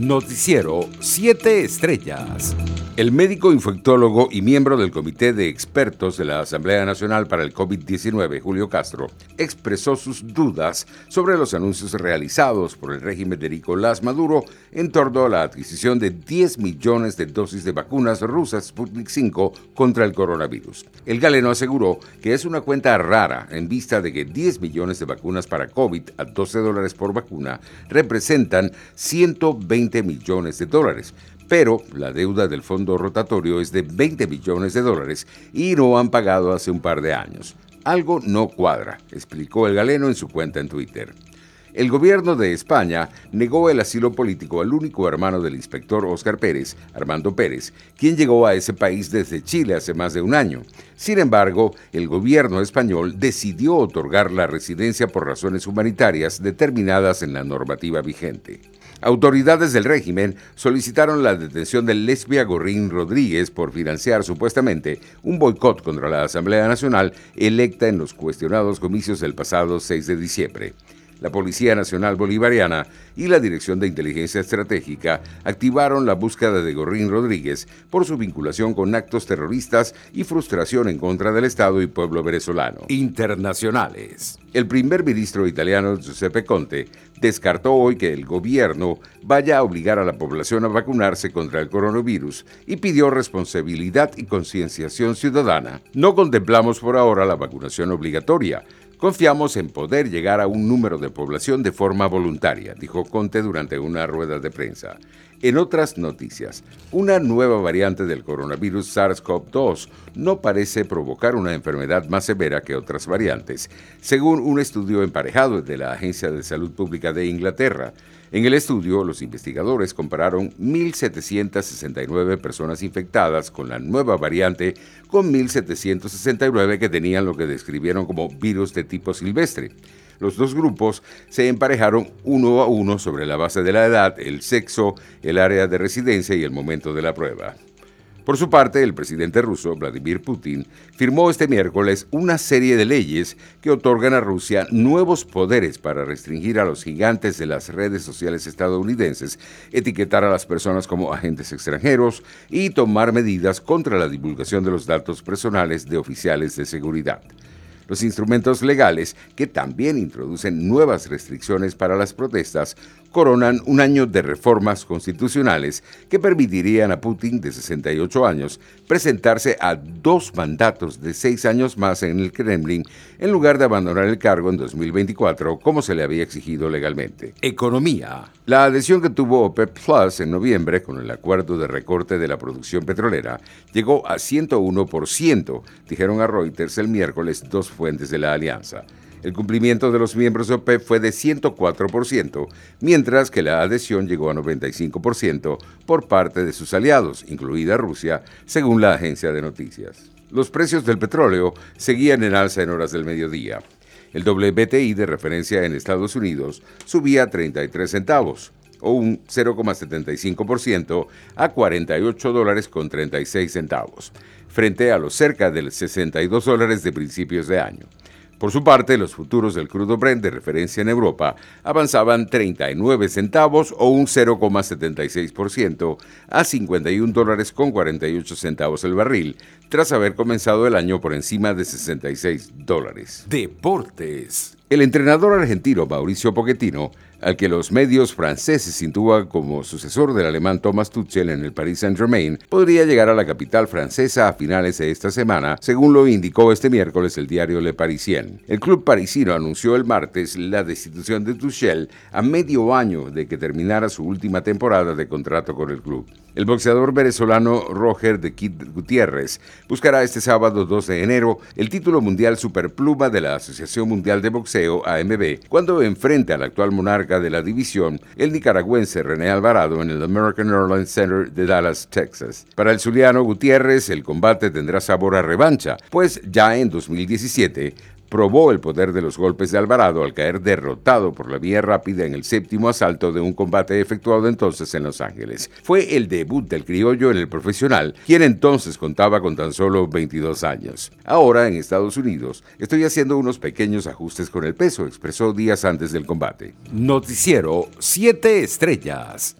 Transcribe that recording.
Noticiero 7 Estrellas. El médico infectólogo y miembro del Comité de Expertos de la Asamblea Nacional para el COVID-19, Julio Castro, expresó sus dudas sobre los anuncios realizados por el régimen de Nicolás Maduro en torno a la adquisición de 10 millones de dosis de vacunas rusas Sputnik 5 contra el coronavirus. El galeno aseguró que es una cuenta rara en vista de que 10 millones de vacunas para COVID a 12 dólares por vacuna representan 120 millones de dólares, pero la deuda del fondo rotatorio es de 20 millones de dólares y no han pagado hace un par de años. Algo no cuadra, explicó el galeno en su cuenta en Twitter. El gobierno de España negó el asilo político al único hermano del inspector Óscar Pérez, Armando Pérez, quien llegó a ese país desde Chile hace más de un año. Sin embargo, el gobierno español decidió otorgar la residencia por razones humanitarias determinadas en la normativa vigente. Autoridades del régimen solicitaron la detención de Lesbia Gorrín Rodríguez por financiar supuestamente un boicot contra la Asamblea Nacional electa en los cuestionados comicios del pasado 6 de diciembre la Policía Nacional Bolivariana y la Dirección de Inteligencia Estratégica activaron la búsqueda de Gorrín Rodríguez por su vinculación con actos terroristas y frustración en contra del Estado y pueblo venezolano. Internacionales. El primer ministro italiano Giuseppe Conte descartó hoy que el gobierno vaya a obligar a la población a vacunarse contra el coronavirus y pidió responsabilidad y concienciación ciudadana. No contemplamos por ahora la vacunación obligatoria, Confiamos en poder llegar a un número de población de forma voluntaria, dijo Conte durante una rueda de prensa. En otras noticias, una nueva variante del coronavirus SARS-CoV-2 no parece provocar una enfermedad más severa que otras variantes, según un estudio emparejado de la Agencia de Salud Pública de Inglaterra. En el estudio, los investigadores compararon 1.769 personas infectadas con la nueva variante con 1.769 que tenían lo que describieron como virus de tipo silvestre. Los dos grupos se emparejaron uno a uno sobre la base de la edad, el sexo, el área de residencia y el momento de la prueba. Por su parte, el presidente ruso, Vladimir Putin, firmó este miércoles una serie de leyes que otorgan a Rusia nuevos poderes para restringir a los gigantes de las redes sociales estadounidenses, etiquetar a las personas como agentes extranjeros y tomar medidas contra la divulgación de los datos personales de oficiales de seguridad. Los instrumentos legales, que también introducen nuevas restricciones para las protestas, coronan un año de reformas constitucionales que permitirían a Putin, de 68 años, presentarse a dos mandatos de seis años más en el Kremlin en lugar de abandonar el cargo en 2024 como se le había exigido legalmente. Economía. La adhesión que tuvo OPEP Plus en noviembre con el acuerdo de recorte de la producción petrolera llegó a 101%, dijeron a Reuters el miércoles dos fuentes de la alianza. El cumplimiento de los miembros de OPEP fue de 104%, mientras que la adhesión llegó a 95% por parte de sus aliados, incluida Rusia, según la agencia de noticias. Los precios del petróleo seguían en alza en horas del mediodía. El WTI de referencia en Estados Unidos subía 33 centavos, o un 0,75% a 48 dólares con 36 centavos, frente a los cerca de 62 dólares de principios de año. Por su parte, los futuros del crudo Brent de referencia en Europa avanzaban 39 centavos o un 0,76% a 51 dólares con 48 centavos el barril, tras haber comenzado el año por encima de 66 dólares. Deportes. El entrenador argentino Mauricio Pochettino al que los medios franceses sitúan como sucesor del alemán Thomas Tuchel en el Paris Saint-Germain, podría llegar a la capital francesa a finales de esta semana, según lo indicó este miércoles el diario Le Parisien. El club parisino anunció el martes la destitución de Tuchel a medio año de que terminara su última temporada de contrato con el club. El boxeador venezolano Roger de Kid Gutiérrez buscará este sábado 2 de enero el título mundial superpluma de la Asociación Mundial de Boxeo AMB cuando enfrente al actual monarca de la división, el nicaragüense René Alvarado en el American Airlines Center de Dallas, Texas. Para el zuliano Gutiérrez, el combate tendrá sabor a revancha, pues ya en 2017 probó el poder de los golpes de Alvarado al caer derrotado por la vía rápida en el séptimo asalto de un combate efectuado entonces en Los Ángeles. Fue el debut del criollo en el profesional, quien entonces contaba con tan solo 22 años. Ahora, en Estados Unidos, estoy haciendo unos pequeños ajustes con el peso, expresó días antes del combate. Noticiero 7 Estrellas.